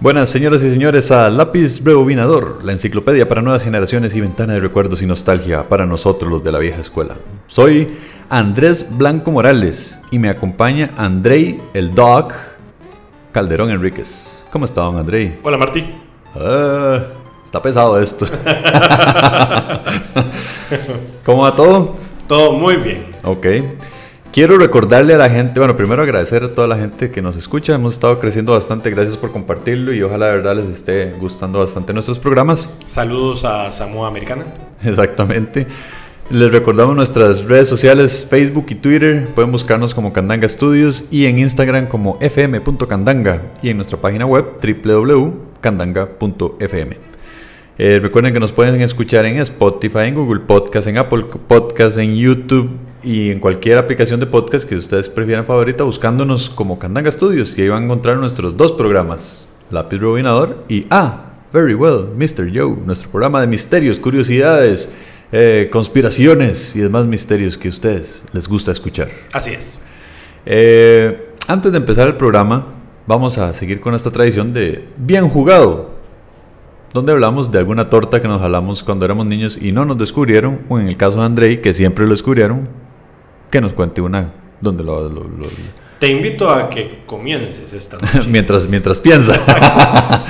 Buenas señoras y señores a Lápiz Rebobinador, la enciclopedia para nuevas generaciones y ventana de recuerdos y nostalgia para nosotros los de la vieja escuela. Soy Andrés Blanco Morales y me acompaña Andrei el Dog Calderón Enríquez. ¿Cómo está, don Andrei? Hola, Martí. Ah, está pesado esto. ¿Cómo va todo? Todo muy bien. Ok. Quiero recordarle a la gente, bueno, primero agradecer a toda la gente que nos escucha. Hemos estado creciendo bastante. Gracias por compartirlo y ojalá de verdad les esté gustando bastante nuestros programas. Saludos a Samoa Americana. Exactamente. Les recordamos nuestras redes sociales, Facebook y Twitter. Pueden buscarnos como Candanga Studios y en Instagram como fm.candanga y en nuestra página web www.candanga.fm. Eh, recuerden que nos pueden escuchar en Spotify, en Google Podcast, en Apple Podcast, en YouTube y en cualquier aplicación de podcast que ustedes prefieran favorita, buscándonos como Candanga Studios. Y ahí van a encontrar nuestros dos programas, Lápiz Robinador y Ah, Very Well, Mr. Joe, nuestro programa de misterios, curiosidades, eh, conspiraciones y demás misterios que a ustedes les gusta escuchar. Así es. Eh, antes de empezar el programa, vamos a seguir con esta tradición de bien jugado donde hablamos de alguna torta que nos jalamos cuando éramos niños y no nos descubrieron, o en el caso de Andrei, que siempre lo descubrieron, que nos cuente una donde lo... lo- lo- Te invito a que comiences esta noche. mientras, mientras piensa.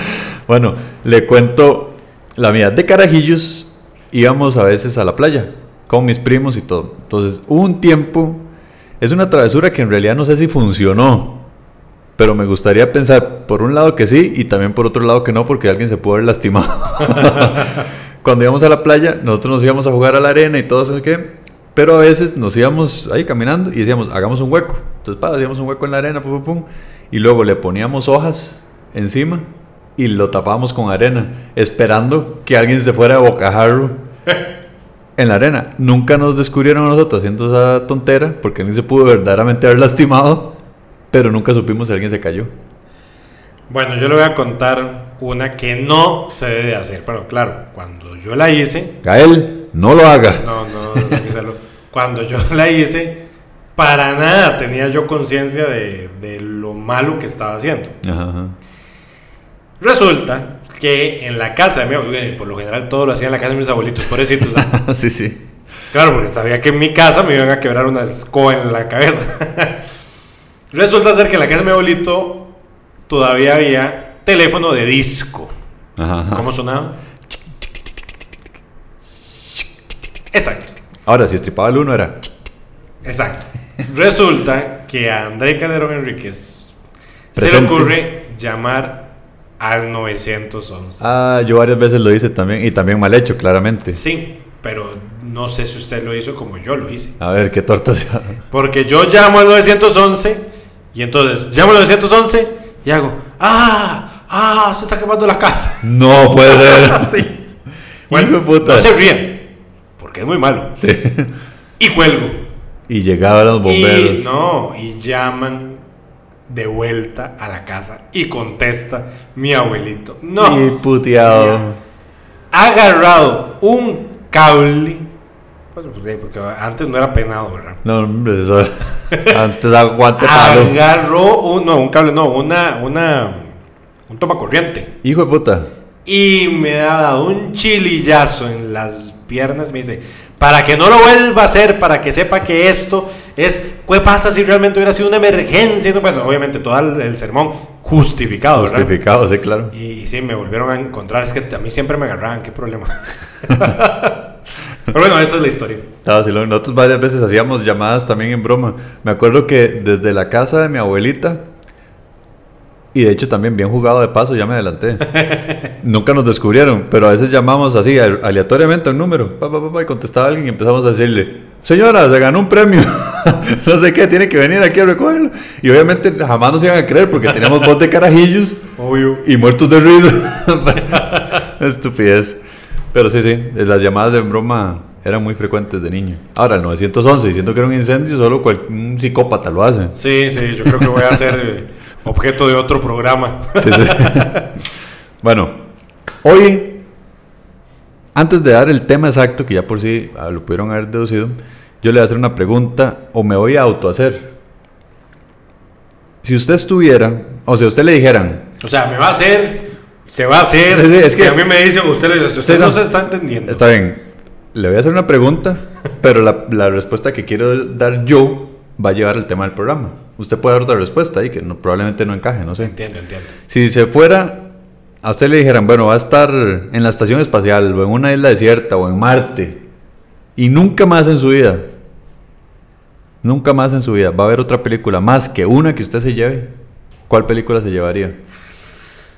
bueno, le cuento la mía. De carajillos íbamos a veces a la playa con mis primos y todo. Entonces, un tiempo, es una travesura que en realidad no sé si funcionó, pero me gustaría pensar por un lado que sí y también por otro lado que no, porque alguien se pudo haber lastimado. Cuando íbamos a la playa, nosotros nos íbamos a jugar a la arena y todo eso, ¿qué? Pero a veces nos íbamos ahí caminando y decíamos, hagamos un hueco. Entonces, pa, hacíamos un hueco en la arena, pum, pum, pum, y luego le poníamos hojas encima y lo tapábamos con arena, esperando que alguien se fuera a bocajarro en la arena. Nunca nos descubrieron a nosotros haciendo esa tontera, porque alguien se pudo verdaderamente haber lastimado, pero nunca supimos si alguien se cayó. Bueno, yo le voy a contar una que no se debe hacer. Pero claro, cuando yo la hice, Gael, no lo haga. no, no, no hacerlo. Cuando yo la hice, para nada tenía yo conciencia de, de lo malo que estaba haciendo. Ajá, ajá. Resulta que en la casa de mi abuelo, por lo general todo lo hacía en la casa de mis abuelitos, pobrecitos. ¿ah? sí, sí. Claro, porque sabía que en mi casa me iban a quebrar una escoba en la cabeza. Resulta ser que en la casa de mi abuelito todavía había teléfono de disco. Ajá. ¿Cómo sonaba? Exacto, Ahora, si estripaba el uno era... exacto. Resulta que a André Calderón Enríquez se le ocurre llamar al 911. Ah, yo varias veces lo hice también, y también mal hecho, claramente. Sí, pero no sé si usted lo hizo como yo lo hice. A ver, ¿qué torta se Porque yo llamo al 911 y entonces llamo al 911 y hago, ¡ah! ¡ah! Se está quemando la casa. No puede ser. sí. De puta. no se ríen, porque es muy malo. Sí. Y cuelgo. Y llegaban los bomberos. Y no, y llaman de vuelta a la casa y contesta mi abuelito. No. Y puteado. Ha agarrado un cable. pues, porque porque antes no era penado, ¿verdad? No, hombre, eso. Antes aguante palo. Agarró un, no, un cable, no, una, una, un toma corriente. Hijo de puta. Y me ha dado un chilillazo en las piernas. Me dice, para que no lo vuelva a hacer, para que sepa que esto es, ¿qué pasa si realmente hubiera sido una emergencia? No, Bueno, obviamente todo el, el sermón justificado, ¿verdad? Justificado, sí, claro. Y, y sí, me volvieron a encontrar. Es que a mí siempre me agarraban, qué problema. Pero bueno, esa es la historia. Así, nosotros varias veces hacíamos llamadas también en broma. Me acuerdo que desde la casa de mi abuelita, y de hecho también bien jugado de paso, ya me adelanté. Nunca nos descubrieron, pero a veces llamamos así aleatoriamente un número, pa, pa, pa, y contestaba alguien y empezamos a decirle, señora, se ganó un premio, no sé qué, tiene que venir aquí a recogerlo. Y obviamente jamás nos iban a creer porque teníamos voz de carajillos Obvio. y muertos de ruido. Estupidez. Pero sí, sí, las llamadas de broma eran muy frecuentes de niño. Ahora, el 911, diciendo que era un incendio, solo cual- un psicópata lo hace. Sí, sí, yo creo que voy a eh, objeto de otro programa. Sí, sí. bueno, hoy, antes de dar el tema exacto, que ya por sí ah, lo pudieron haber deducido, yo le voy a hacer una pregunta o me voy a autohacer. Si usted estuviera, o si a usted le dijeran, O sea, me va a hacer, se va a hacer. Sí, es Si que- a mí me dicen, usted, le- usted no. no. se está entendiendo. Está bien. Le voy a hacer una pregunta, pero la, la respuesta que quiero dar yo va a llevar el tema del programa. Usted puede dar otra respuesta ahí que no- probablemente no encaje, no sé. Entiendo, entiendo. Si se fuera, a usted le dijeran, bueno, va a estar en la estación espacial o en una isla desierta o en Marte y nunca más en su vida, nunca más en su vida va a haber otra película más que una que usted se lleve, ¿cuál película se llevaría?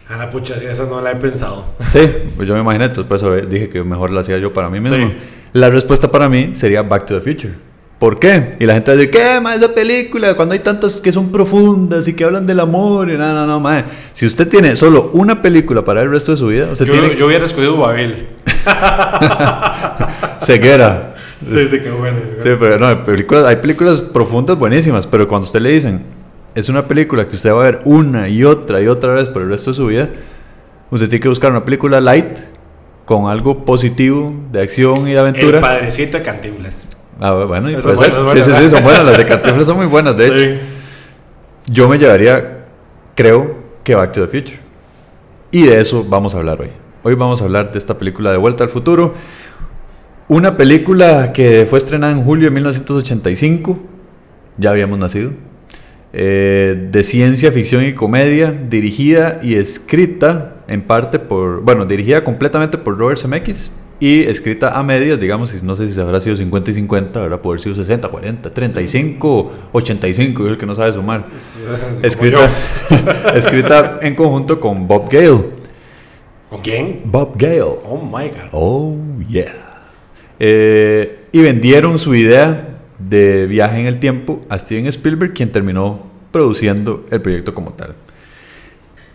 A la pucha, si esa no la he pensado. Sí, pues yo me imaginé, entonces por eso dije que mejor la hacía yo para mí mismo. Sí. La respuesta para mí sería Back to the Future. ¿Por qué? Y la gente va a decir, ¿qué, más esa película? Cuando hay tantas que son profundas y que hablan del amor y nada, no, no, mae. Si usted tiene solo una película para el resto de su vida, usted Yo, tiene yo hubiera escogido Babel. ceguera. Sí, sí, qué bueno. Sí, pero no, hay películas, hay películas profundas buenísimas, pero cuando usted le dicen, es una película que usted va a ver una y otra y otra vez por el resto de su vida, usted tiene que buscar una película light con algo positivo de acción y de El aventura. padrecito de Cantinflas. Ah, bueno, y puede ser. buenas, sí, sí, sí, son buenas. Las de Cantinflas son muy buenas, de hecho. Sí. Yo me llevaría, creo, que Back to the Future. Y de eso vamos a hablar hoy. Hoy vamos a hablar de esta película de Vuelta al Futuro. Una película que fue estrenada en julio de 1985. Ya habíamos nacido. Eh, de ciencia ficción y comedia, dirigida y escrita en parte por, bueno, dirigida completamente por Robert Zemeckis y escrita a medias, digamos, no sé si habrá sido 50 y 50, habrá poder sido 60, 40, 35, 85, yo el que no sabe sumar. Escrita, escrita en conjunto con Bob Gale. ¿Con quién? Bob Gale. Oh my god. Oh, yeah. Eh, y vendieron su idea de viaje en el tiempo a Steven Spielberg, quien terminó produciendo el proyecto como tal.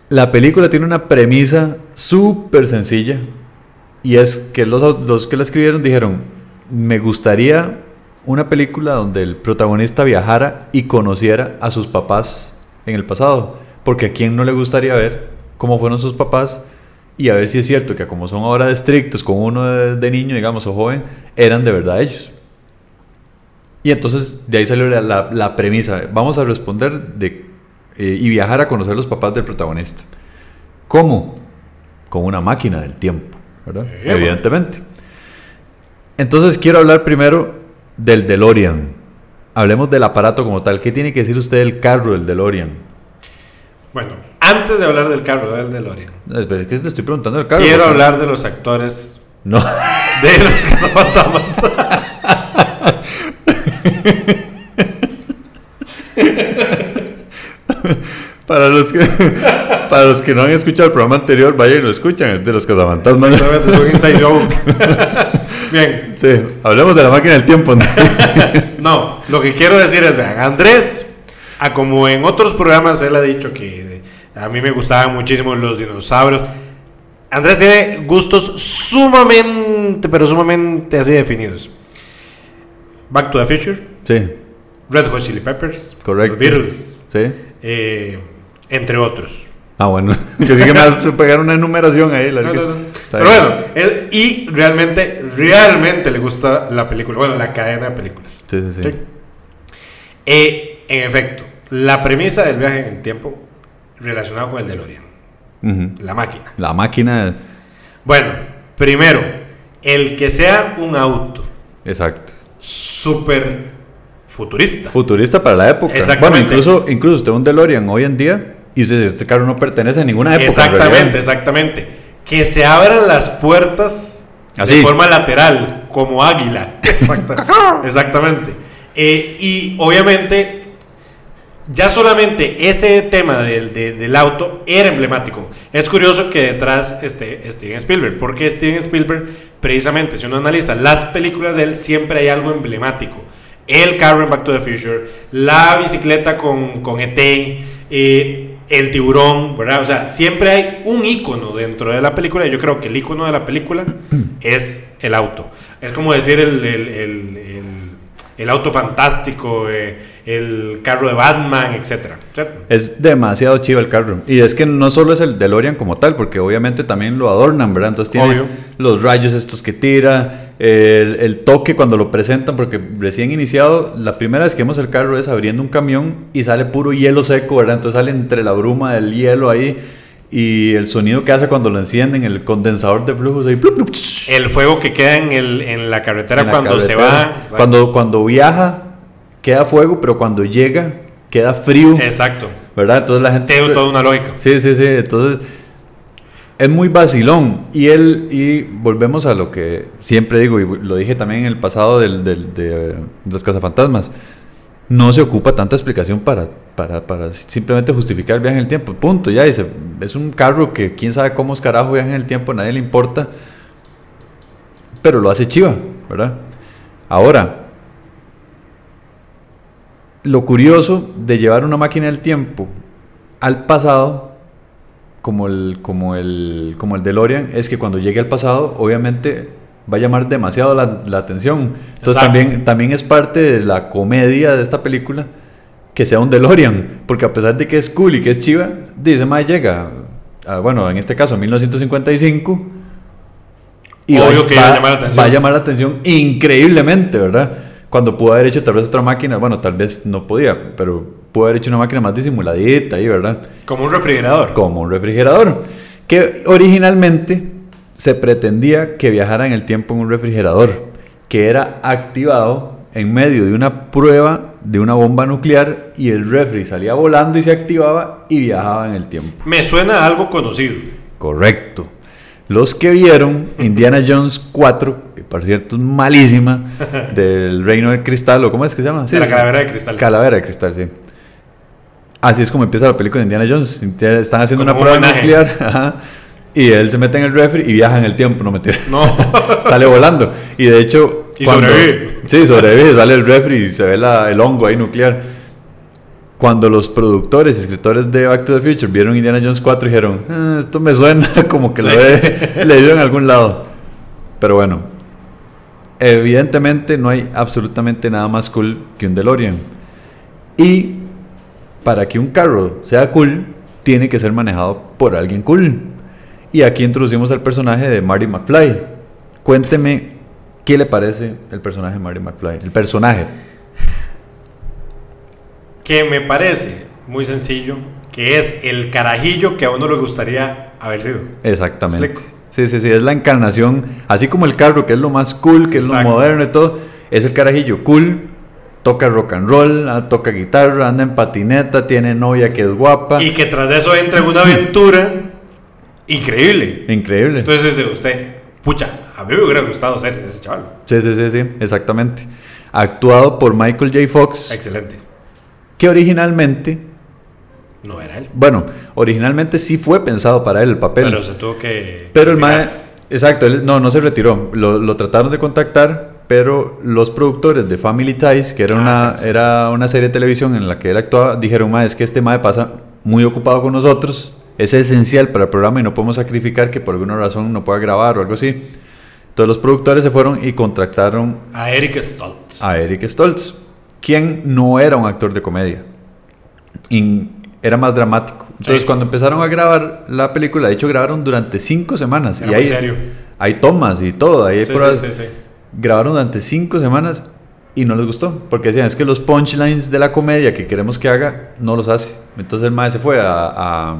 La película tiene una premisa súper sencilla y es que los, que la escribieron dijeron, me gustaría una película donde el protagonista viajara y conociera a sus papás en el pasado, porque a quién no le gustaría ver cómo fueron sus papás y a ver si es cierto que como son ahora estrictos con uno de, niño, digamos, o joven, eran de verdad ellos. Y entonces de ahí salió la premisa. Vamos a responder de, eh, y viajar a conocer los papás del protagonista. ¿Cómo? Con una máquina del tiempo, ¿verdad? Evidentemente. Entonces quiero hablar primero del DeLorean. Hablemos del aparato como tal. ¿Qué tiene que decir usted del carro del DeLorean? Bueno, antes de hablar del carro del DeLorean, No, es que le estoy preguntando del carro. quiero porque- hablar de los actores No. de los cazafantasmas. Para los que para los que no han escuchado el programa anterior, vayan y lo escuchan, el de los cazafantasmas. Es. Bien, Sí, hablemos de la máquina del tiempo. ¿no? no, lo que quiero decir es, vean, Andrés, a como en otros programas él ha dicho que a mí me gustaban muchísimo los dinosaurios. Andrés tiene gustos sumamente, pero sumamente así definidos. Back to the Future, Sí, Red Hot Chili Peppers, Correcto. los Beatles, sí. eh, entre otros. Ah, bueno. Yo creo que me vas a pegar una enumeración ahí. la No, que- no, no. Está Pero bueno, él- y realmente, realmente le gusta la película, bueno, la cadena de películas. Sí, sí, sí. Sí. Eh, en efecto, la premisa del viaje en el tiempo relacionado con el DeLorean, la máquina. La máquina. Bueno, primero, el que sea un auto Exacto. súper futurista. Futurista para la época. Exactamente. Bueno, incluso, incluso usted un DeLorean hoy en día y usted dice, este carro no pertenece a ninguna época. en exactamente, realidad". exactamente. Que se abran las puertas Así. de forma lateral, como águila. Exacta- exactamente. Eh, y obviamente, ya solamente ese tema del, de- del auto era emblemático. Es curioso que detrás esté Steven Spielberg, porque Steven Spielberg, precisamente, si uno analiza las películas de él, siempre hay algo emblemático. El carro en Back to the Future, la bicicleta con, con ET, eh, el tiburón, ¿verdad? O sea, siempre hay un icono dentro de la película. y Yo creo que el icono de la película es el auto. Es como decir el, el- el- el- el auto fantástico, eh, el carro de Batman, etcétera. ¿cierto? Es demasiado chido el carro. Y es que no solo es el DeLorean como tal, porque obviamente también lo adornan, ¿verdad? Entonces tiene Obvio. los rayos estos que tira, el, el toque cuando lo presentan, porque recién iniciado, la primera vez que vemos el carro es abriendo un camión y sale puro hielo seco, ¿verdad? Entonces sale entre la bruma del hielo ahí. y el sonido que hace cuando lo encienden, el condensador de flujos ahí. plup, plup, tsh, El fuego que queda en, el, en la carretera en la cuando se carretera. va. Cuando, cuando viaja, queda fuego, pero cuando llega, queda frío. Exacto. ¿Verdad? Entonces la gente. Tiene toda una lógica. Sí, sí, sí. Entonces es muy vacilón. Y él, y volvemos a lo que siempre digo, y lo dije también en el pasado del, de, Los Cazafantasmas. No se ocupa tanta explicación para, para, para simplemente justificar el viaje en el tiempo. Punto, ya dice. Es un carro que quién sabe cómo es carajo viaja en el tiempo, a nadie le importa. Pero lo hace chiva, ¿verdad? Ahora, lo curioso de llevar una máquina del tiempo al pasado, como el, como el, como el DeLorean, es que cuando llegue al pasado, obviamente va a llamar demasiado la, la atención. Entonces Exacto. también, también es parte de la comedia de esta película que sea un DeLorean, porque a pesar de que es cool y que es chiva, dice, más llega, a- bueno, en este caso, a 1955. Obvio que iba a llamar la atención. va a llamar la atención increíblemente, ¿verdad? Cuando pudo haber hecho tal vez otra máquina, bueno, tal vez no podía, pero pudo haber hecho una máquina más disimuladita ahí, ¿verdad? Como un refrigerador. Como un refrigerador. Que originalmente se pretendía que viajara en el tiempo en un refrigerador, que era activado en medio de una prueba de una bomba nuclear y el refri salía volando y se activaba y viajaba en el tiempo. Me suena a algo conocido. Correcto. Los que vieron Indiana Jones 4, que por cierto es malísima, del Reino del Cristal, o ¿cómo es que se llama? De la calavera de cristal. Calavera de Cristal, sí. Así es como empieza la película de Indiana Jones. Están haciendo una un prueba homenaje. nuclear ajá, y él se mete en el refri y viaja en el tiempo, no mentira. No. sale volando. Y de hecho. Y sobrevive. Sí, sobrevive, sale el refri y se ve la- el hongo ahí nuclear. Cuando los productores y escritores de Back to the Future vieron Indiana Jones 4, dijeron: "Ah, Esto me suena como que lo Sí. he leído en algún lado. Pero bueno, evidentemente no hay absolutamente nada más cool que un DeLorean. Y para que un carro sea cool, tiene que ser manejado por alguien cool. Y aquí introducimos al personaje de Marty McFly. Cuénteme qué le parece el personaje de Marty McFly. El personaje. Que me parece muy sencillo. Que es el carajillo que a uno le gustaría haber sido. Exactamente. ¿Explico? Sí, sí, sí, es la encarnación, así como el carro, que es lo más cool, que es lo moderno y todo, es el carajillo cool, toca rock and roll, ah, toca guitarra, anda en patineta, tiene novia que es guapa. Y que tras de eso entra en una aventura increíble. Increíble. Entonces dice usted, pucha, a mí me hubiera gustado ser ese chaval. Sí, sí, sí, sí, exactamente. Actuado por Michael J. Fox, Excelente. que originalmente, No era él. bueno, originalmente sí fue pensado para él el papel. Pero se tuvo que. Pero el mae, exacto, él no, no se retiró. Lo, lo trataron de contactar, pero los productores de Family Ties, que era, Ah, una, era una serie de televisión en la que él actuaba, dijeron, mae, es que este mae pasa muy ocupado con nosotros, es esencial para el programa y no podemos sacrificar que por alguna razón no pueda grabar o algo así. Entonces los productores se fueron y contrataron A Eric Stoltz. a Eric Stoltz, quien no era un actor de comedia. Y era más dramático. Entonces, Sí. cuando empezaron a grabar la película, de hecho, grabaron durante cinco semanas. Era y muy hay, serio. hay tomas y todo. Ahí hay Sí, pruebas. sí, sí, sí. Grabaron durante cinco semanas y no les gustó. Porque decían, es que los punchlines de la comedia que queremos que haga, no los hace. Entonces, el maestro se fue a, a,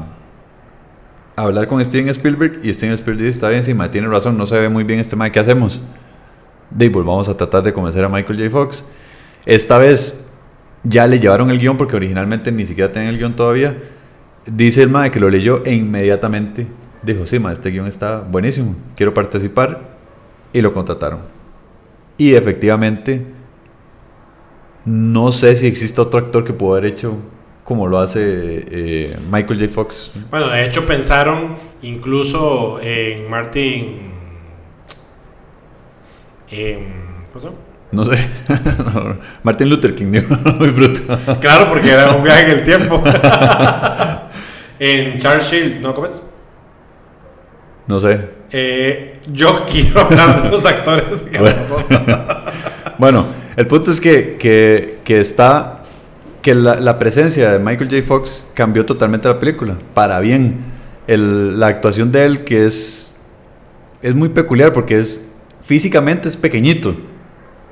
a hablar con Steven Spielberg. Y Steven Spielberg dice: Está bien, sí, mae, tiene razón, no se ve muy bien este mae, ¿qué hacemos? De pues vamos a tratar de convencer a Michael J. Fox. Esta vez ya le llevaron el guion porque originalmente ni siquiera tenían el guion todavía. Dice el mae que lo leyó e inmediatamente dijo, sí, mae, este guion está buenísimo, quiero participar y lo contrataron. Y efectivamente, no sé si existe otro actor que pueda haber hecho como lo hace eh, Michael J. Fox. Bueno, de hecho pensaron incluso en Martin. En, ¿Cómo se llama? No sé. Martin Luther King, muy bruto. Claro, porque era un viaje en el tiempo. en Charles Shield, ¿no comes? No sé. Eh, yo quiero hablar de los actores de cada. Bueno, el punto es que, que, que está. que la, la presencia de Michael J. Fox cambió totalmente la película. Para bien. El- la actuación de él, que es. es muy peculiar porque es. físicamente es pequeñito.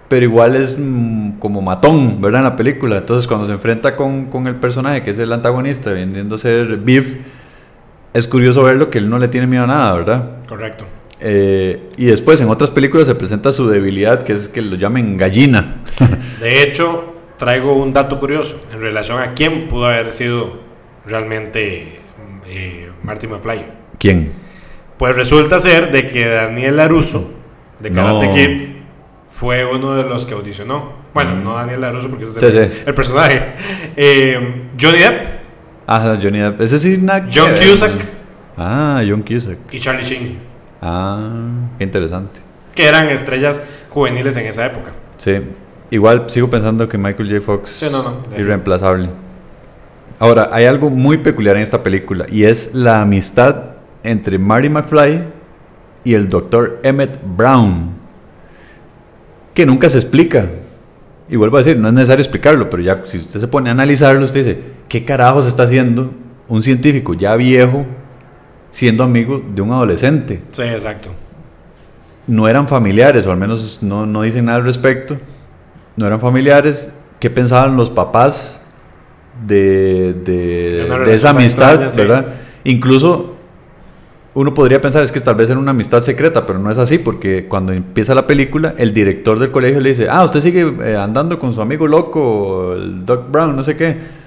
Pero igual es mm, como matón, ¿verdad? En la película. Entonces, cuando se enfrenta con, con el personaje, que es el antagonista, viniendo a ser Beef, es curioso verlo que él no le tiene miedo a nada, ¿verdad? Correcto. Eh, y después en otras películas se presenta su debilidad, que es que lo llamen gallina. De hecho, traigo un dato curioso en relación a quién pudo haber sido realmente eh, Marty McFly. ¿Quién? Pues resulta ser de que Daniel Laruso, de Karate No. Kid, fue uno de los que audicionó. Bueno, no Daniel Laruso porque ese es Sí, el, sí. el personaje. Eh, Johnny Depp, Ah, Johnny Depp. Ese sí, John Cusack. Ah, John Cusack. y Charlie Sheen, Ah, interesante. que eran estrellas juveniles en esa época. Sí. Igual sigo pensando que Michael J. Fox Sí, no, no, de- irreemplazable. Ahora, hay algo muy peculiar en esta película y es la amistad entre Marty McFly y el doctor Emmett Brown, que nunca se explica. Y vuelvo a decir, no es necesario explicarlo, pero ya si usted se pone a analizarlo, usted dice, ¿qué carajos está haciendo un científico ya viejo siendo amigo de un adolescente? Sí, exacto. no eran familiares, o al menos no, no dicen nada al respecto, no eran familiares, ¿qué pensaban los papás de, de- De de esa amistad, extraña, sí. verdad? Incluso uno podría pensar es que tal vez era una amistad secreta, pero no es así, porque cuando empieza la película, el director del colegio le dice, ah, usted sigue eh, andando con su amigo loco, el Doc Brown, no sé qué.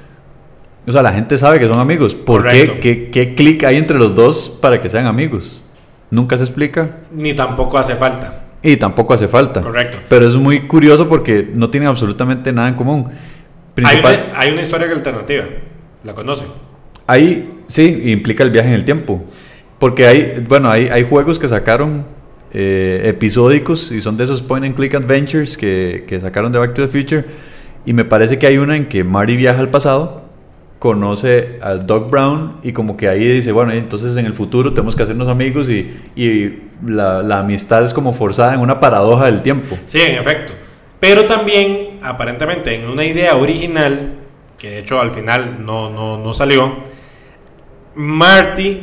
O sea, la gente sabe que son amigos. ¿Por Correcto. qué? ¿Qué, qué clic hay entre los dos para que sean amigos? Nunca se explica. Ni tampoco hace falta. Y tampoco hace falta. Correcto. Pero es muy curioso porque no tienen absolutamente nada en común. Hay Principal, una, hay una historia alternativa. ¿La conoce? ahí sí, implica el viaje en el tiempo. Porque hay, bueno, hay, hay juegos que sacaron eh, episódicos y son de esos point and click adventures que, que sacaron de Back to the Future. Y me parece que hay una en que Marty viaja al pasado, conoce al Doc Brown y como que ahí dice, bueno, entonces en el futuro tenemos que hacernos amigos y, y la, la amistad es como forzada en una paradoja del tiempo. Sí, en efecto. Pero también, aparentemente, en una idea original, que de hecho al final no, no, no salió, Marty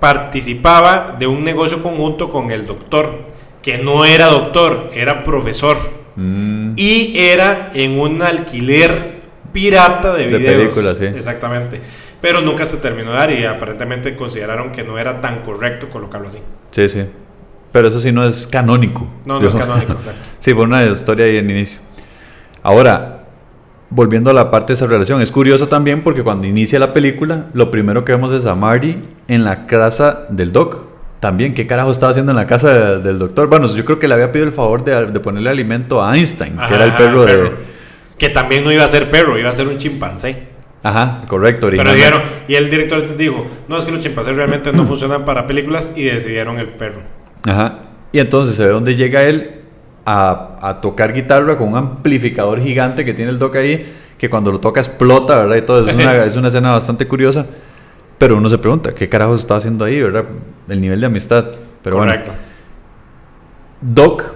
participaba de un negocio conjunto con el doctor, que no era doctor, era profesor. Mm. Y era en un alquiler pirata de De videos. películas, sí. Exactamente. Pero nunca se terminó de dar y aparentemente consideraron que no era tan correcto colocarlo así. Sí, sí. Pero eso sí no es canónico. No, no es canónico, exacto. sí, fue una historia ahí en inicio. Ahora, volviendo a la parte de esa relación, es curioso también porque cuando inicia la película, lo primero que vemos es a Marty en la casa del Doc. También, ¿qué carajo estaba haciendo en la casa de- del doctor? Bueno, yo creo que le había pedido el favor de, de ponerle alimento a Einstein, que era el perro de... Que también no iba a ser perro, iba a ser un chimpancé. Ajá, correcto, Pero dijeron, y el director dijo, no, es que los chimpancés realmente no funcionan para películas y decidieron el perro. Ajá. Y entonces se ve dónde llega él a, a tocar guitarra con un amplificador gigante que tiene el Doc ahí, que cuando lo toca explota, ¿verdad? Y todo. Es una, es una escena bastante curiosa. Pero uno se pregunta, ¿qué carajos está haciendo ahí, verdad? El nivel de amistad. Pero Correcto. bueno, Doc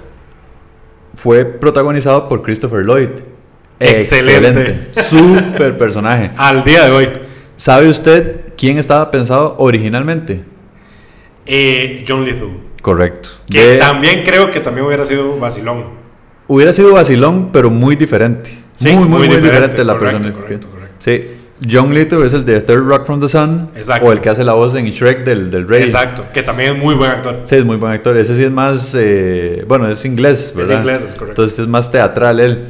fue protagonizado por Christopher Lloyd. Excelente. Súper personaje. Al día de hoy, ¿Sabe usted quién estaba pensado originalmente? eh, John Lithgow. Correcto. Que De- también creo que también hubiera sido vacilón. Hubiera sido vacilón, pero muy diferente. Sí, muy, muy, muy diferente, diferente, la correcto, persona. correcto, correcto. Sí. John Lithgow es el de Third Rock from the Sun. Exacto. O el que hace la voz en Shrek del, del Rey. Exacto, que también es muy buen actor. Sí, es muy buen actor. Ese sí es más. eh, bueno, es inglés, ¿verdad? inglés, es correcto. Entonces es más teatral él.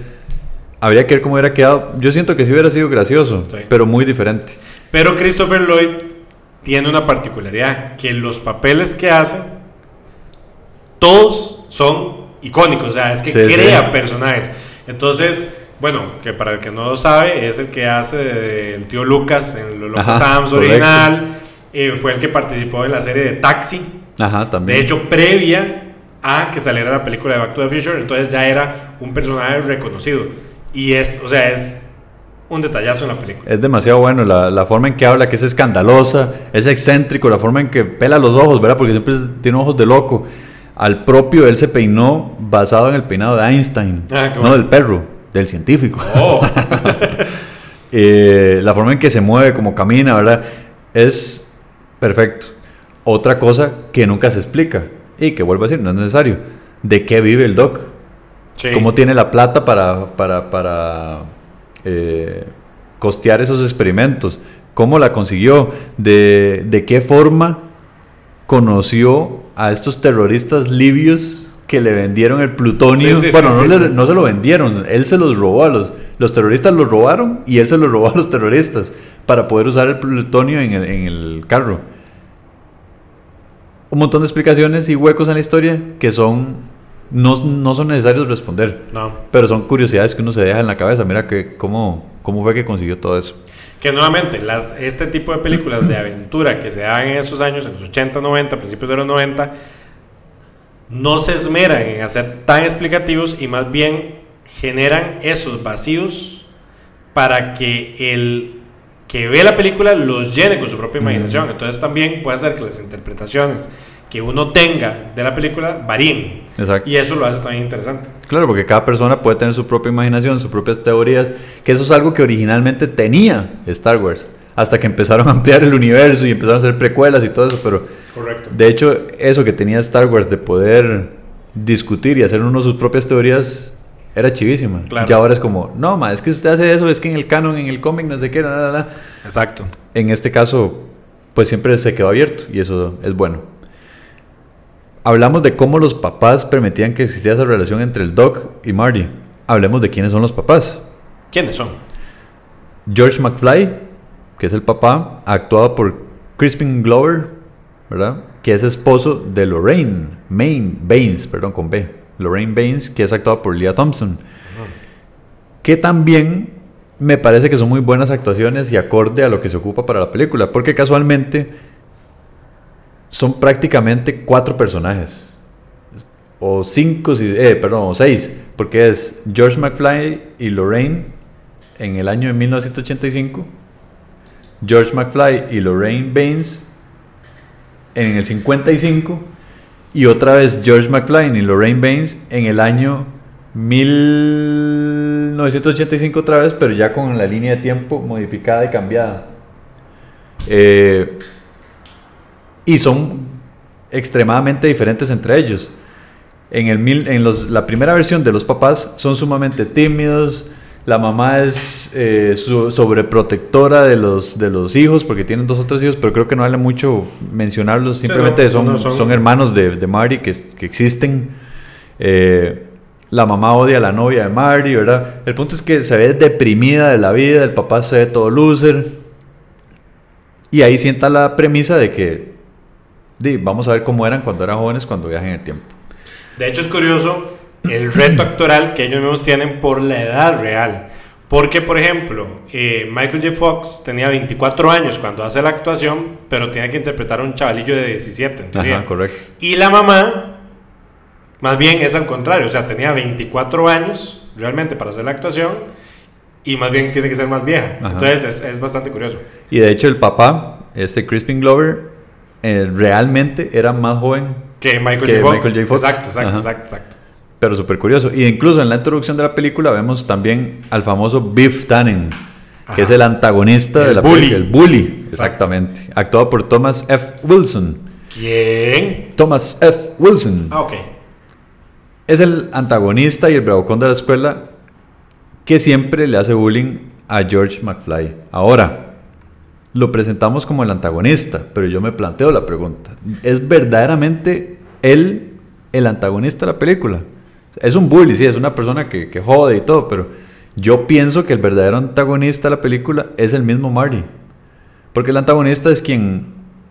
Habría que ver cómo hubiera quedado. Yo siento que sí hubiera sido gracioso, Sí. pero muy diferente. Pero Christopher Lloyd tiene una particularidad, que los papeles que hace, todos son icónicos, o sea, es que Sí, crea sí. personajes. Entonces, bueno, que para el que no lo sabe, es el que hace el tío Lucas en Los Locos Adams original, eh, fue el que participó en la serie de Taxi, Ajá, también. de hecho, previa a que saliera la película de Back to the Future, entonces ya era un personaje reconocido. Y es, o sea, es un detallazo en la película. Es demasiado bueno la, la forma en que habla, que es escandalosa, es excéntrico, la forma en que pela los ojos, ¿verdad? Porque siempre tiene ojos de loco. Al propio él se peinó basado en el peinado de Einstein, Ah, qué no bueno. del perro, del científico. Oh, Eh, la forma en que se mueve, como camina, ¿verdad? Es perfecto. Otra cosa que nunca se explica y que vuelvo a decir, no es necesario. ¿De qué vive el doc? Sí. ¿Cómo tiene la plata para, para, para eh, costear esos experimentos? cómo la consiguió, de, de qué forma conoció a estos terroristas libios que le vendieron el plutonio. Sí, sí, bueno, sí, no, le- no se lo vendieron, él se los robó a los... Los terroristas los robaron y él se los robó a los terroristas para poder usar el plutonio en el, en el carro. Un montón de explicaciones y huecos en la historia que son... No, no son necesarios responder. No. Pero son curiosidades que uno se deja en la cabeza. Mira que cómo, cómo fue que consiguió todo eso. Que nuevamente, las, este tipo de películas de aventura que se dan en esos años, en los 80, 90, principios de los 90, no se esmeran en hacer tan explicativos y más bien generan esos vacíos para que el que ve la película los llene con su propia imaginación. Entonces también puede ser que las interpretaciones que uno tenga de la película varíen. Exacto. Y eso lo hace también interesante. Claro, porque cada persona puede tener su propia imaginación, sus propias teorías, que eso es algo que originalmente tenía Star Wars, hasta que empezaron a ampliar el universo y empezaron a hacer precuelas y todo eso, pero Correcto. de hecho eso que tenía Star Wars de poder discutir y hacer uno sus propias teorías era chivísima. Claro. Ya ahora es como, no, ma, es que usted hace eso, es que en el canon, en el cómic, no sé qué, nada, nada. Exacto. En este caso, pues siempre se quedó abierto y eso es bueno. Hablamos de cómo los papás permitían que existiera esa relación entre el Doc y Marty. Hablemos de quiénes son los papás. ¿Quiénes son? George McFly, que es el papá, actuado por Crispin Glover, ¿verdad? Que es esposo de Lorraine Main, Baines, perdón, con B. Lorraine Baines, que es actuado por Leah Thompson. Que también me parece que son muy buenas actuaciones y acorde a lo que se ocupa para la película, porque casualmente son prácticamente cuatro personajes. O cinco, eh, perdón, seis, porque es George McFly y Lorraine en el año de 1985, George McFly y Lorraine Baines en el 55 y otra vez George McFly y Lorraine Baines en el año 1985 otra vez, pero ya con la línea de tiempo modificada y cambiada. Eh, y son extremadamente diferentes entre ellos. En, el mil- en los- la primera versión de los papás son sumamente tímidos. La mamá es eh, sobreprotectora de los, de los hijos porque tienen dos o tres hijos, pero creo que no vale mucho mencionarlos. Sí, Simplemente no, son, no, son- son hermanos de, de Marty que, que existen. Eh, la mamá odia a la novia de Marty, ¿verdad? El punto es que se ve deprimida de la vida, el papá se ve todo loser. Y ahí sienta la premisa de que di, vamos a ver cómo eran cuando eran jóvenes, cuando viajan en el tiempo. De hecho, es curioso el reto actoral que ellos mismos tienen por la edad real. Porque, por ejemplo, eh, Michael J. Fox tenía 24 años cuando hace la actuación, pero tiene que interpretar a un chavalillo de 17. en teoría. Ajá, correcto. Y la mamá, más bien es al contrario, o sea, tenía 24 años realmente para hacer la actuación y más bien tiene que ser más vieja. Ajá. Entonces es, es bastante curioso. Y de hecho el papá, este Crispin Glover, eh, realmente era más joven, Que Michael, Que J. Fox. Michael J. Fox. Exacto, exacto, Ajá. exacto, exacto. pero súper curioso. Y incluso en la introducción de la película vemos también al famoso Biff Tannen, Ajá. que es el antagonista de la bully. película, el bully, exactamente, actuado por Thomas F. Wilson. ¿Quién? Thomas F. Wilson. Ah, ok. Es el antagonista y el bravucón de la escuela que siempre le hace bullying a George McFly. Ahora, lo presentamos como el antagonista, pero yo me planteo la pregunta. ¿Es verdaderamente él el antagonista de la película? Es un bully, sí, es una persona que, que jode y todo, pero yo pienso que el verdadero antagonista de la película es el mismo Marty. Porque el antagonista es quien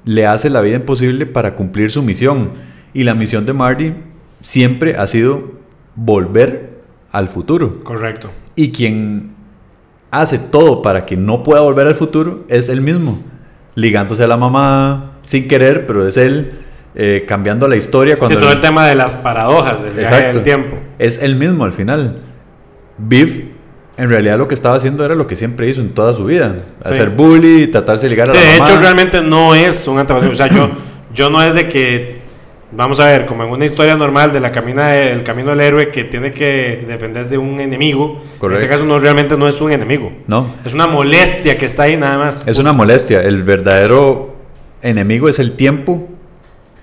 le hace la vida imposible para cumplir su misión. Y la misión de Marty siempre ha sido volver al futuro. Correcto. Y quien hace todo para que no pueda volver al futuro es él mismo. Ligándose a la mamá sin querer, pero es él eh, cambiando la historia cuando... sí, todo el tema de las paradojas del viaje Exacto. del tiempo. Es él mismo al final. Biff, en realidad lo que estaba haciendo era lo que siempre hizo en toda su vida. Sí. Hacer bully, tratarse de ligar a la de mamá. hecho, realmente no es un antagonista. O sea, yo, yo no es de que, vamos a ver, como en una historia normal de la camina el camino del héroe que tiene que defender de un enemigo. Correcto. En este caso, no realmente no es un enemigo. No, Es una molestia que está ahí nada más. es una molestia. El verdadero enemigo es el tiempo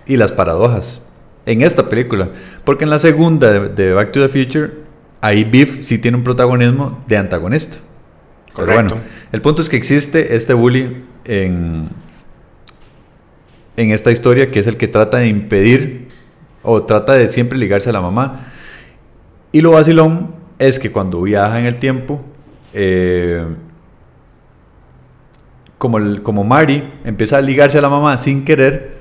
y las paradojas. En esta película. Porque en la segunda de, de Back to the Future, ahí Biff sí tiene un protagonismo de antagonista. Pero Correcto. bueno, el punto es que existe este bully en, en esta historia que es el que trata de impedir o trata de siempre ligarse a la mamá. Y lo vacilón es que cuando viaja en el tiempo, eh, como, el- como Mari empieza a ligarse a la mamá sin querer,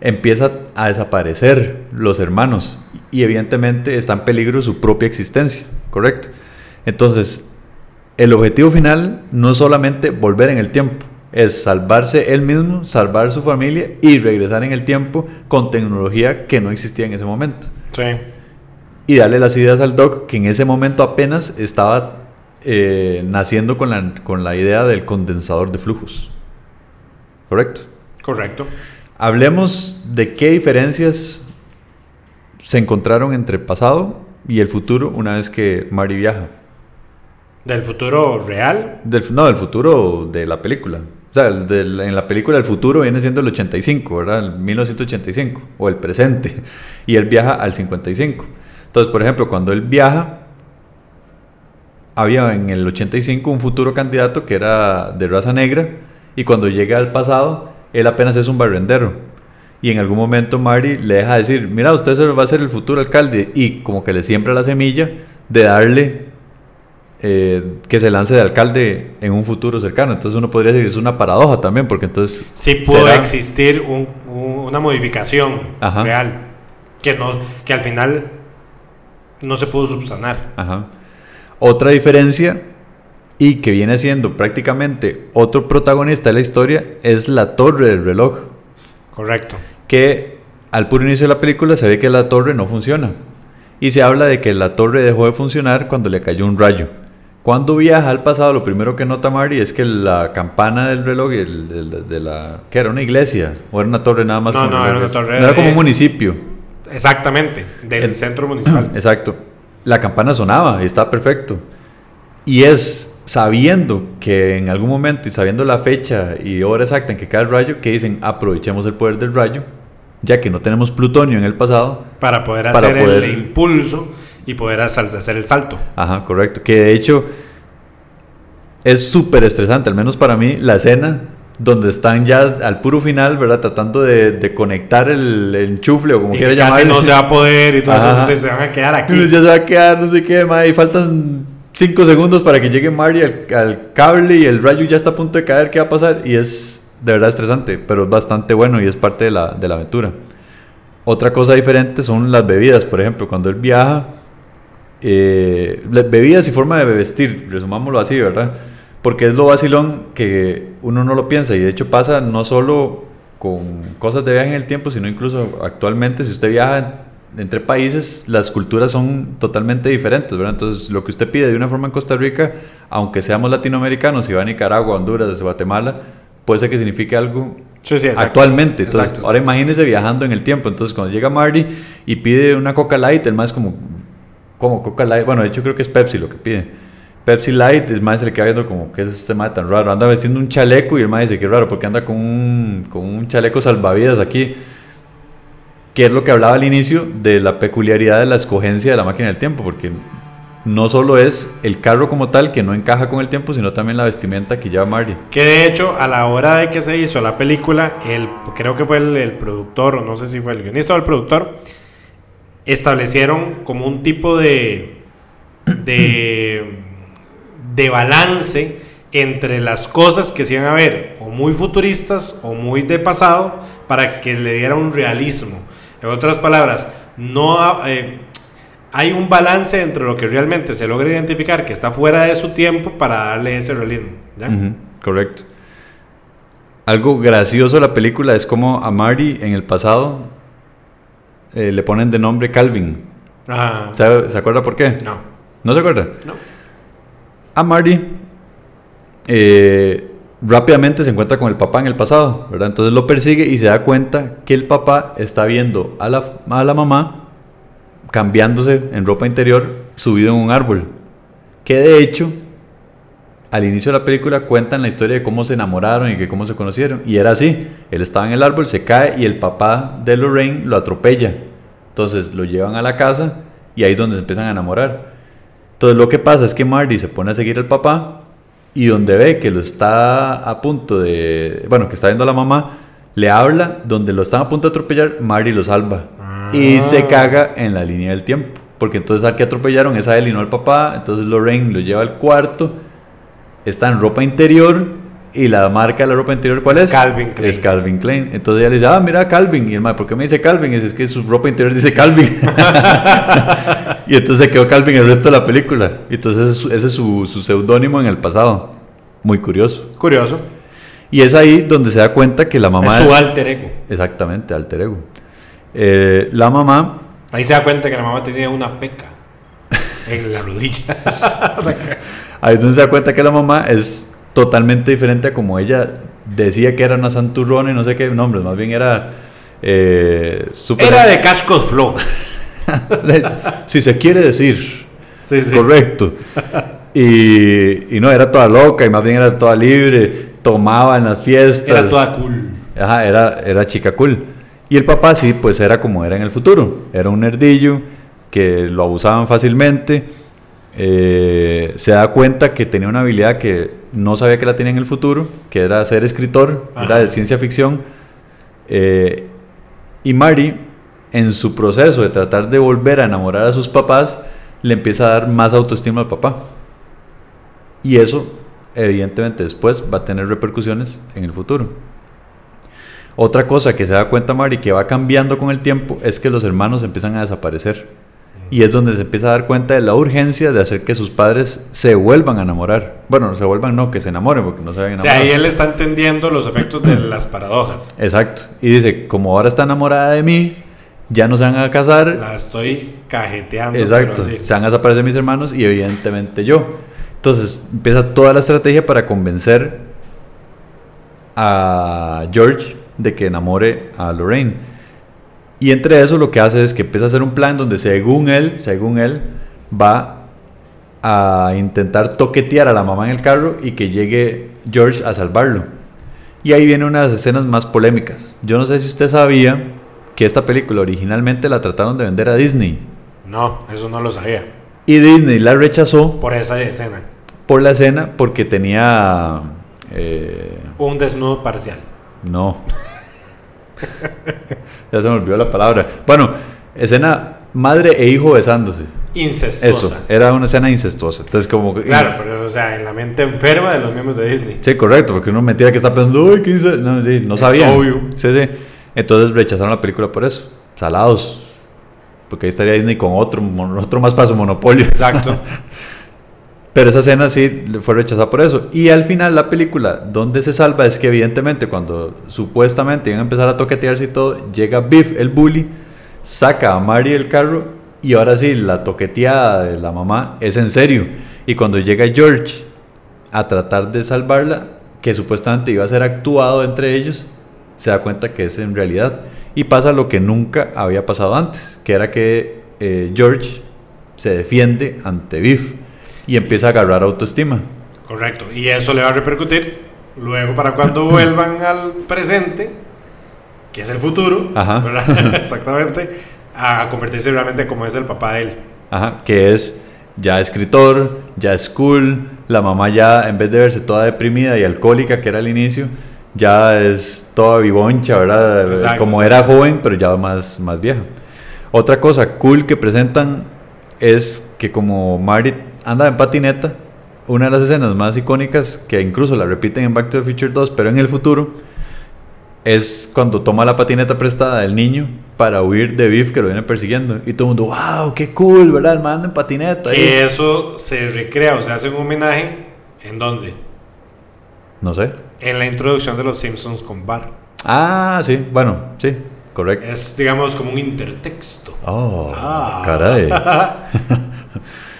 empieza a desaparecer los hermanos y evidentemente está en peligro su propia existencia, ¿correcto? Entonces, el objetivo final no es solamente volver en el tiempo, es salvarse él mismo, salvar su familia y regresar en el tiempo con tecnología que no existía en ese momento. Sí. Y darle las ideas al Doc, que en ese momento apenas estaba eh, naciendo con la, con la idea del condensador de flujos. ¿Correcto? Correcto. Hablemos de qué diferencias se encontraron entre el pasado y el futuro una vez que Mari viaja. Del futuro real. Del, no, del futuro de la película. O sea, el del- en la película el futuro viene siendo el 85, ¿verdad? El 1985, o el presente. Y él viaja al 55. Entonces, por ejemplo, cuando él viaja, había en el 85 un futuro candidato que era de raza negra, y cuando llega al pasado, él apenas es un barrendero. Y en algún momento Mari le deja decir, mira, usted va a ser el futuro alcalde, y como que le siembra la semilla de darle eh, que se lance de alcalde en un futuro cercano. Entonces uno podría decir, es una paradoja también, porque entonces... Sí será- existir un- un- una modificación Ajá. real. Que, no, que al final no se pudo subsanar. Ajá. Otra diferencia, y que viene siendo prácticamente otro protagonista de la historia, es la torre del reloj. Correcto. Que al puro inicio de la película se ve que la torre no funciona. Y se habla de que la torre dejó de funcionar cuando le cayó un rayo. Cuando viaja al pasado, lo primero que nota Mari es que la campana del reloj el- del- de, la... ¿Qué era? ¿Una iglesia? ¿O era una torre nada más? No, no, era una torre No, era como un municipio. Exactamente. Del El- centro municipal. Exacto. La campana sonaba y está perfecto. Y es sabiendo que en algún momento y sabiendo la fecha y hora exacta en que cae el rayo, que dicen aprovechemos el poder del rayo, ya que no tenemos plutonio en el pasado. para poder Para hacer poder- el impulso y poder hacer el salto. Ajá, correcto. Que de hecho es súper estresante, al menos para mí, la escena donde están ya al puro final, ¿verdad? Tratando de, de conectar el, el enchufle o como Y quiera llamarlo. no se va a poder y todo eso, Ajá. entonces se van a quedar aquí. Ya se va a quedar, no sé qué, ma, y faltan 5 segundos para que llegue Mari al, al cable y el rayo ya está a punto de caer, ¿qué va a pasar? Y es de verdad estresante, pero es bastante bueno y es parte de la, de la aventura. Otra cosa diferente son las bebidas, por ejemplo, cuando él viaja, eh, bebidas y forma de vestir, resumámoslo así, ¿verdad? Porque es lo vacilón que uno no lo piensa y de hecho pasa no solo con cosas de viaje en el tiempo, sino incluso actualmente si usted viaja entre países, las culturas son totalmente diferentes, ¿verdad? Entonces lo que usted pide de una forma en Costa Rica, aunque seamos latinoamericanos, si va a Nicaragua, Honduras, Guatemala, puede ser que signifique algo Sí, sí, exacto. actualmente. Entonces, Exacto. ahora imagínese viajando en el tiempo. Entonces, cuando llega Marty y pide una Coca Light, el más como, como Coca Light. Bueno, de hecho, creo que es Pepsi lo que pide. Pepsi Light, el más se le queda viendo como, ¿qué es este más tan raro? Anda vestiendo un chaleco y el más dice, qué raro, porque anda con un, con un chaleco salvavidas aquí. Que es lo que hablaba al inicio de la peculiaridad de la escogencia de la máquina del tiempo, porque no solo es el carro como tal que no encaja con el tiempo, sino también la vestimenta que lleva Marty. Que de hecho, a la hora de que se hizo la película, el, creo que fue el, el productor, o no sé si fue el guionista o el productor, establecieron como un tipo de, de, balance entre las cosas que se iban a ver o muy futuristas o muy de pasado para que le diera un realismo. En otras palabras, no eh, hay un balance entre lo que realmente se logra identificar que está fuera de su tiempo para darle ese realismo. correcto. Algo gracioso de la película es como a Marty en el pasado eh, le ponen de nombre Calvin. Ah, ¿Sabe- ¿Se acuerda por qué? no, ¿No se acuerda? no. A Marty eh, rápidamente se encuentra con el papá en el pasado, ¿verdad? Entonces lo persigue y se da cuenta que el papá está viendo a la, a la mamá cambiándose en ropa interior subido en un árbol. Que de hecho, al inicio de la película cuentan la historia de cómo se enamoraron y que cómo se conocieron. Y era así, él estaba en el árbol, se cae y el papá de Lorraine lo atropella. Entonces lo llevan a la casa y ahí es donde se empiezan a enamorar. Entonces lo que pasa es que Marty se pone a seguir al papá y donde ve que lo está a punto de, bueno, que está viendo a la mamá, le habla, donde lo están a punto de atropellar, Marty lo salva y Ah. se caga en la línea del tiempo, porque entonces al que atropellaron es a él y no al papá, entonces Lorraine lo lleva al cuarto, está en ropa interior y la marca de la ropa interior, ¿cuál Es es? Calvin Klein. Es Calvin Klein. Entonces ella le dice, ah, mira Calvin. Y el mae, ¿por qué me dice Calvin? Y dice, es que su ropa interior dice Calvin. y entonces se quedó Calvin el resto de la película. Y entonces ese es su- ese es su, su seudónimo en el pasado. Muy curioso. Curioso. Y es ahí donde se da cuenta que la mamá... es su alter ego. Exactamente, alter ego. Eh, la mamá Ahí se da cuenta que la mamá tenía una peca en la rodilla. Ahí es donde se da cuenta que la mamá es totalmente diferente a como ella decía que era una santurrona y no sé qué nombres, más bien era eh, súper- Era de cascos flojos. si se quiere decir, Sí, sí. correcto. Y, y no, era toda loca y más bien era toda libre, tomaba en las fiestas. Era toda cool. Ajá, era, era chica cool. Y el papá sí, pues era como era en el futuro. Era un nerdillo que lo abusaban fácilmente. eh, se da cuenta que tenía una habilidad que no sabía que la tenía en el futuro, que era ser escritor, Ajá. era de ciencia ficción. eh, y Mari, en su proceso de tratar de volver a enamorar a sus papás, le empieza a dar más autoestima al papá. Y eso, evidentemente, después va a tener repercusiones en el futuro. Otra cosa que se da cuenta Mari que va cambiando con el tiempo es que los hermanos empiezan a desaparecer. Y es donde se empieza a dar cuenta de la urgencia de hacer que sus padres se vuelvan a enamorar. Bueno, no se vuelvan, no, que se enamoren, porque no se habían O sea, enamorado. ahí él está entendiendo los efectos de las paradojas. Exacto. Y dice, como ahora está enamorada de mí, ya no se van a casar. La estoy cajeteando. Exacto. Se van a desaparecer mis hermanos y evidentemente yo. Entonces empieza toda la estrategia para convencer a George de que enamore a Lorraine. Y entre eso lo que hace es que empieza a hacer un plan donde según él, según él, va a intentar toquetear a la mamá en el carro y que llegue George a salvarlo. Y ahí viene una de las escenas más polémicas. Yo no sé si usted sabía que esta película originalmente la trataron de vender a Disney. No, eso no lo sabía. Y Disney la rechazó Por esa escena. por la escena porque tenía... eh, Un desnudo parcial. no. ya se me olvidó la palabra. Bueno, escena madre e hijo besándose. Incestuosa. Eso, era una escena incestuosa. Entonces como... Claro, pero o sea, en la mente enferma de los miembros de Disney. Sí, correcto, porque uno mentira que está pensando, uy, 15... No, sí, no sabía. obvio. Sí, sí. Entonces rechazaron la película por eso. Salados. Porque ahí estaría Disney con otro, otro más para su monopolio. Exacto. Pero esa escena sí fue rechazada por eso. Y al final la película, donde se salva es que evidentemente cuando supuestamente iban a empezar a toquetearse y todo, llega Biff, el bully, saca a Mari del carro y ahora sí, la toqueteada de la mamá es en serio. Y cuando llega George a tratar de salvarla, que supuestamente iba a ser actuado entre ellos, se da cuenta que es en realidad. Y pasa lo que nunca había pasado antes, que era que eh, George se defiende ante Biff y empieza a agarrar autoestima. Correcto. Y eso le va a repercutir luego para cuando vuelvan al presente, que es el futuro, Ajá. ¿verdad? exactamente, a convertirse realmente como es el papá de él. Ajá, que es ya escritor, ya es cool, la mamá ya en vez de verse toda deprimida y alcohólica que era al inicio, ya es toda vivoncha, ¿verdad? Exacto, Como era joven, pero ya más, más vieja. Otra cosa cool que presentan es que como Marty anda en patineta, una de las escenas más icónicas, que incluso la repiten en Back to the Future 2, pero en el futuro, es cuando toma la patineta prestada del niño para huir de Biff que lo viene persiguiendo. Y todo el mundo, wow, qué cool, ¿verdad? El man en patineta. ahí". Que eso se recrea o se hace un homenaje, ¿en dónde? No sé. En la introducción de los Simpsons con Bar. Ah, sí, bueno, sí, correcto. Es, digamos, como un intertexto. Oh, Ah. caray.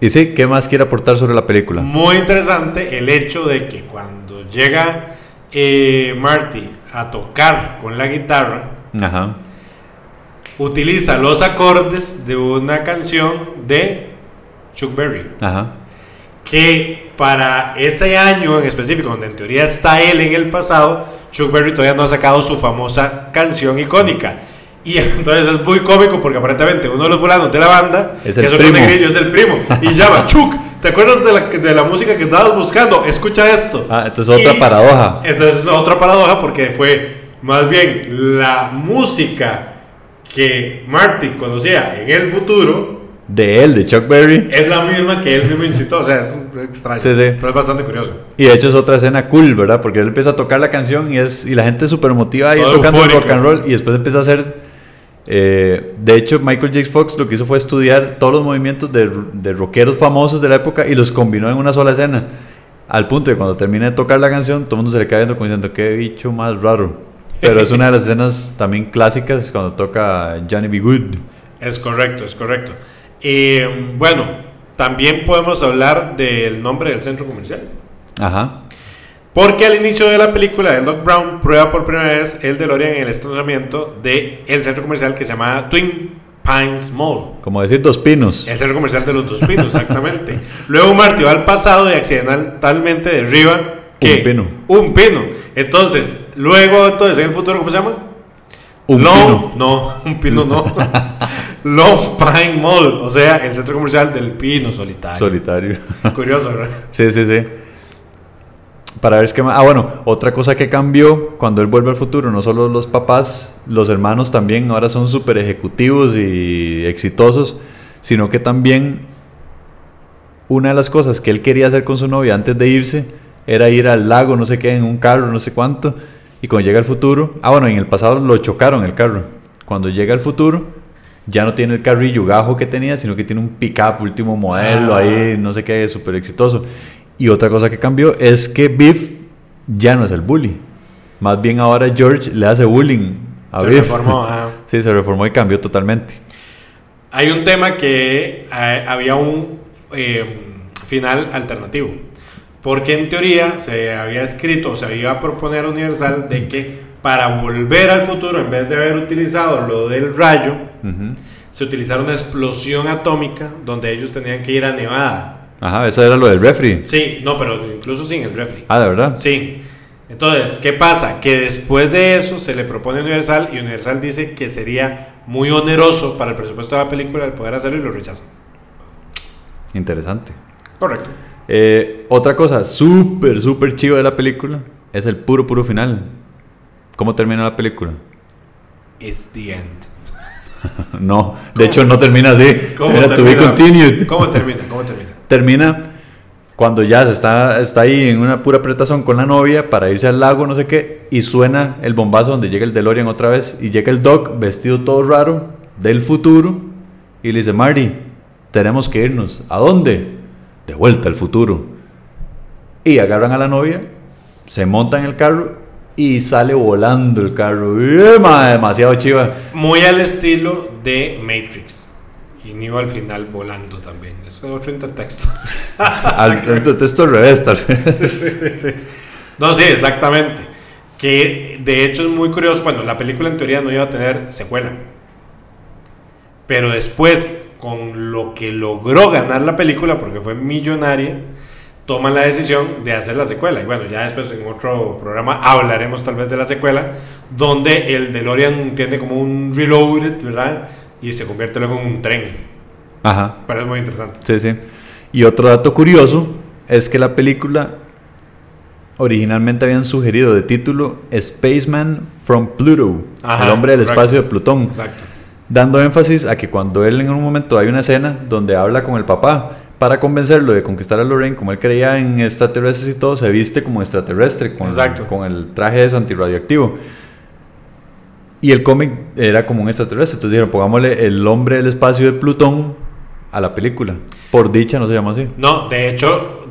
y sí, ¿qué más quiere aportar sobre la película? Muy interesante el hecho de que cuando llega eh, Marty a tocar con la guitarra, Ajá. utiliza los acordes de una canción de Chuck Berry. Ajá. Que para ese año en específico, donde en teoría está él en el pasado, Chuck Berry todavía no ha sacado su famosa canción icónica. Y entonces es muy cómico porque aparentemente uno de los fulanos de la banda, Es que el otro primo. negrillo, es el primo, y llama Chuck, ¿Te acuerdas de la, de la música que estabas buscando? Escucha esto. Ah, entonces otra Y- paradoja. Entonces otra paradoja porque fue más bien la música que Marty conocía en el futuro De él, de Chuck Berry. es la misma que él mismo incitó. O sea, es extraño. Sí, sí. Pero es bastante curioso. Y de hecho es otra escena cool, ¿verdad? Porque él empieza a tocar la canción y, es, y la gente es súper motivada y tocando rock and roll. Y después empieza a hacer... eh, de hecho, Michael J. Fox lo que hizo fue estudiar todos los movimientos de, de rockeros famosos de la época y los combinó en una sola escena. Al punto de cuando termina de tocar la canción, todo el mundo se le cae viendo como diciendo, qué bicho más raro. Pero es una de las escenas también clásicas cuando toca Johnny B. Good. Es correcto, es correcto. Y bueno, también podemos hablar del nombre del centro comercial. Ajá. Porque al inicio de la película, el Doc Brown prueba por primera vez el DeLorean en el estacionamiento del centro comercial que se llama Twin Pines Mall. Como decir dos pinos. El centro comercial de los dos pinos, exactamente. Luego Marty va al pasado y accidentalmente derriba ¿qué? Un pino. Un pino. Entonces, luego, entonces, en el futuro, ¿cómo se llama? Un Long- pino. No, un pino no. Long Pine Mall, o sea, el centro comercial del pino solitario. Solitario. Curioso, ¿verdad? Sí, sí, sí. Para ver qué más. Ah, bueno, otra cosa que cambió cuando él vuelve al futuro, no solo los papás, los hermanos también ahora son súper ejecutivos y exitosos, sino que también una de las cosas que él quería hacer con su novia antes de irse era ir al lago, no sé qué, en un carro, no sé cuánto, y cuando llega al futuro, ah, bueno, en el pasado lo chocaron el carro. Cuando llega al futuro, ya no tiene el carrillo gajo que tenía, sino que tiene un pick-up último modelo Ah. ahí, no sé qué, súper exitoso. Y otra cosa que cambió es que Biff ya no es el bully. Más bien ahora George le hace bullying a Se Biff. reformó, ajá. Sí, se reformó y cambió totalmente. Hay un tema que eh, había un eh, final alternativo. Porque en teoría se había escrito o se había a proponer Universal de que para volver al futuro, en vez de haber utilizado lo del rayo, se utilizara una explosión atómica donde ellos tenían que ir a Nevada. Ajá, eso era lo del refri. Sí, no, pero incluso sin el refri. Ah, de verdad. Sí. Entonces, ¿qué pasa? Que después de eso se le propone a Universal y Universal dice que sería muy oneroso para el presupuesto de la película el poder hacerlo y lo rechazan. Interesante. Correcto. Eh, otra cosa súper, súper chiva de la película es el puro, puro final. ¿Cómo termina la película? It's the end. No, de hecho no termina así. ¿Cómo Termina to be continued. ¿Cómo termina? ¿Cómo termina? Termina cuando ya se está, está ahí en una pura apretazón con la novia para irse al lago, no sé qué, y suena el bombazo donde llega el DeLorean otra vez y llega el Doc vestido todo raro del futuro y le dice, Marty, tenemos que irnos. ¿A dónde? De vuelta al futuro. Y agarran a la novia, se montan el carro y sale volando el carro. ¡Eh, ma! Demasiado chiva. Muy al estilo de Matrix. Y Neo al final volando también. Eso es otro intertexto. Al, el texto al revés, tal vez. No, sí, exactamente. Que de hecho es muy curioso. Bueno, la película en teoría no iba a tener secuela. Pero después, con lo que logró ganar la película, porque fue millonaria, toman la decisión de hacer la secuela. Y bueno, ya después en otro programa hablaremos tal vez de la secuela, donde el DeLorean tiene como un reloaded, ¿verdad? Y se convierte luego en un tren. Ajá. Pero es muy interesante. Sí, sí. Y otro dato curioso es que la película originalmente habían sugerido de título Spaceman from Pluto, Ajá, el hombre del correcto. espacio de Plutón, Exacto. dando énfasis a que cuando él en un momento hay una escena donde habla con el papá para convencerlo de conquistar a Lorraine, como él creía en extraterrestres y todo, se viste como extraterrestre con, Exacto. con el traje de antirradioactivo. Y el cómic era como un extraterrestre, entonces dijeron, pongámosle el hombre del espacio de Plutón a la película. Por dicha no se llama así. No, de hecho,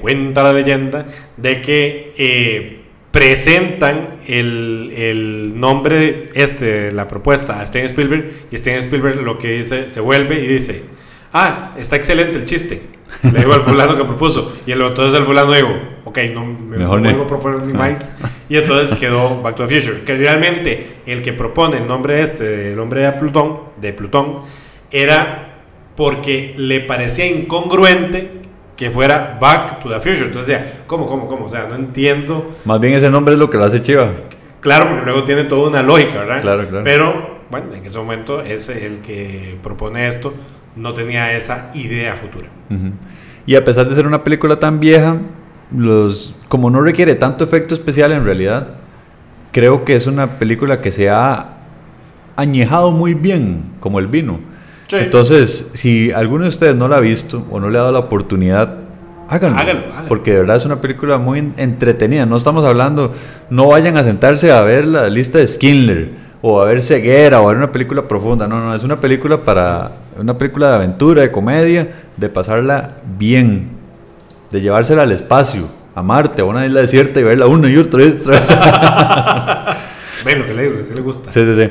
cuenta la leyenda de que eh, presentan el, el nombre este de la propuesta a Steven Spielberg y Steven Spielberg lo que dice, se vuelve y dice, ah, está excelente el chiste. Le digo al fulano que propuso. Y el, entonces el fulano digo, ok, no me Mejor no vuelvo a proponer ni más. Y entonces quedó Back to the Future. Que realmente el que propone el nombre este, el nombre de Plutón, de Plutón, era porque le parecía incongruente que fuera Back to the Future. Entonces decía, ¿cómo, cómo, cómo? O sea, no entiendo. Más bien ese nombre es lo que lo hace chiva. Claro, porque luego tiene toda una lógica, ¿verdad? Claro, claro. Pero, bueno, en ese momento ese el que propone esto no tenía esa idea futura. Y a pesar de ser una película tan vieja, los, como no requiere tanto efecto especial en realidad, creo que es una película que se ha añejado muy bien, como el vino. Sí. Entonces, si alguno de ustedes no la ha visto o no le ha dado la oportunidad, háganlo. Háganlo, háganlo. Porque de verdad es una película muy en- entretenida. No estamos hablando, no vayan a sentarse a ver la lista de Skinler o a ver Ceguera o a ver una película profunda. No, no, es una película para una película de aventura, de comedia, de pasarla bien, de llevársela al espacio, a Marte, a una isla desierta y verla una y otra vez. Ven lo que le digo, si le gusta. Sí, sí, sí.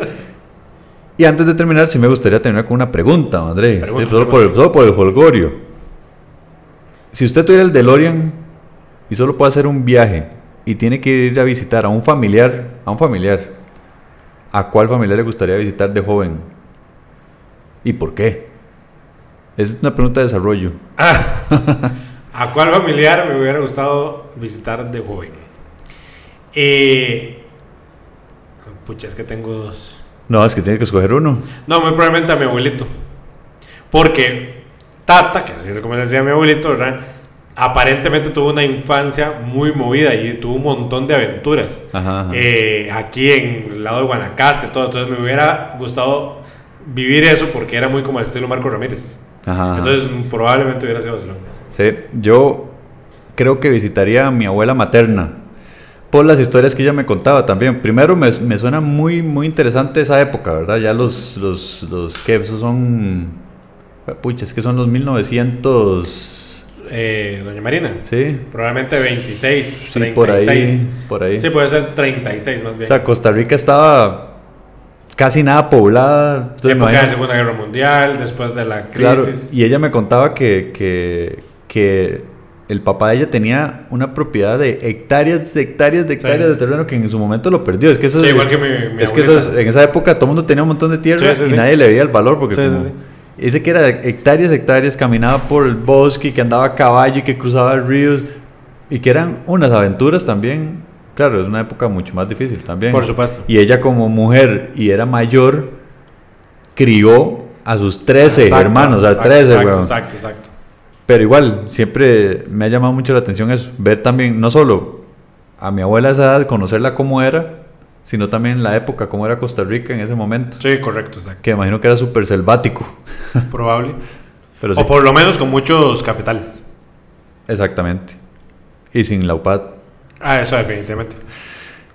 Y antes de terminar, sí me gustaría terminar con una pregunta, André. Pregunta, solo, por el, solo por el holgorio. Si usted tuviera el DeLorean y solo puede hacer un viaje y tiene que ir a visitar a un familiar, a un familiar, ¿a cuál familiar le gustaría visitar de joven? ¿Y por qué? Es una pregunta de desarrollo. ¿A cuál familiar me hubiera gustado visitar de joven? Eh, pucha, es que tengo dos. No, es que tiene que escoger uno. No, muy probablemente a mi abuelito. Porque Tata, que así como decía mi abuelito, ¿verdad? Aparentemente tuvo una infancia muy movida y tuvo un montón de aventuras. Ajá, ajá. Eh, aquí en el lado de Guanacaste, todo. Entonces me hubiera gustado vivir eso porque era muy como el estilo Marco Ramírez. Ajá. Entonces probablemente hubiera sido Barcelona. Sí, yo creo que visitaría a mi abuela materna por las historias que ella me contaba también. Primero me, me suena muy, muy interesante esa época, ¿verdad? Ya los, los, los ¿qué? Esos son, pucha, es que son los 1900, Eh, Doña Marina. ¿sí? Probablemente 26, Sí, 36. por ahí, por ahí. Sí, puede ser 36 más bien. O sea, Costa Rica estaba casi nada poblada. Entonces, Época de imagino- Segunda Guerra Mundial, después de la crisis. Claro, y ella me contaba que, que, que el papá de ella tenía una propiedad de hectáreas, de hectáreas, de hectáreas Sí. de terreno que en su momento lo perdió. Es que, eso Sí, igual que mi- mi es que eso es- en esa época todo el mundo tenía un montón de tierra Sí, y nadie le veía el valor porque como- dice que era de hectáreas, hectáreas, caminaba por el bosque, que andaba a caballo y que cruzaba ríos y que eran unas aventuras también. Claro, es una época mucho más difícil también. Por supuesto. Y ella como mujer y era mayor, crió a sus 13 Exacto, hermanos, a exacto, 13, exacto, weón. Exacto, exacto. Pero igual, siempre me ha llamado mucho la atención eso, ver también, no solo a mi abuela a esa edad, conocerla cómo era, sino también la época, cómo era Costa Rica en ese momento. Sí, correcto, exacto. Que imagino que era súper selvático. Probable. Pero sí, O por lo menos con muchos capitales. exactamente. Y sin la UPAD. Ah, eso definitivamente.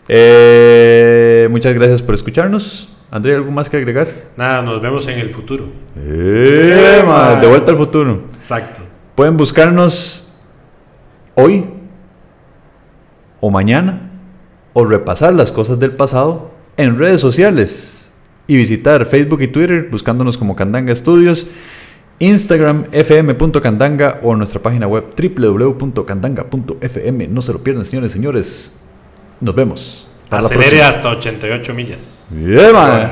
Eh, muchas gracias por escucharnos. André, ¿algo más que agregar? Nada, nos vemos en el futuro. Eh, ma, de vuelta al futuro. Exacto. Pueden buscarnos hoy o mañana o repasar las cosas del pasado en redes sociales y visitar Facebook y Twitter buscándonos como Candanga Studios, Instagram fm.candanga o nuestra página web www.candanga.fm. No se lo pierdan, señores y señores. Nos vemos. Para la Acelere próxima. hasta 88 millas. Yeah, man.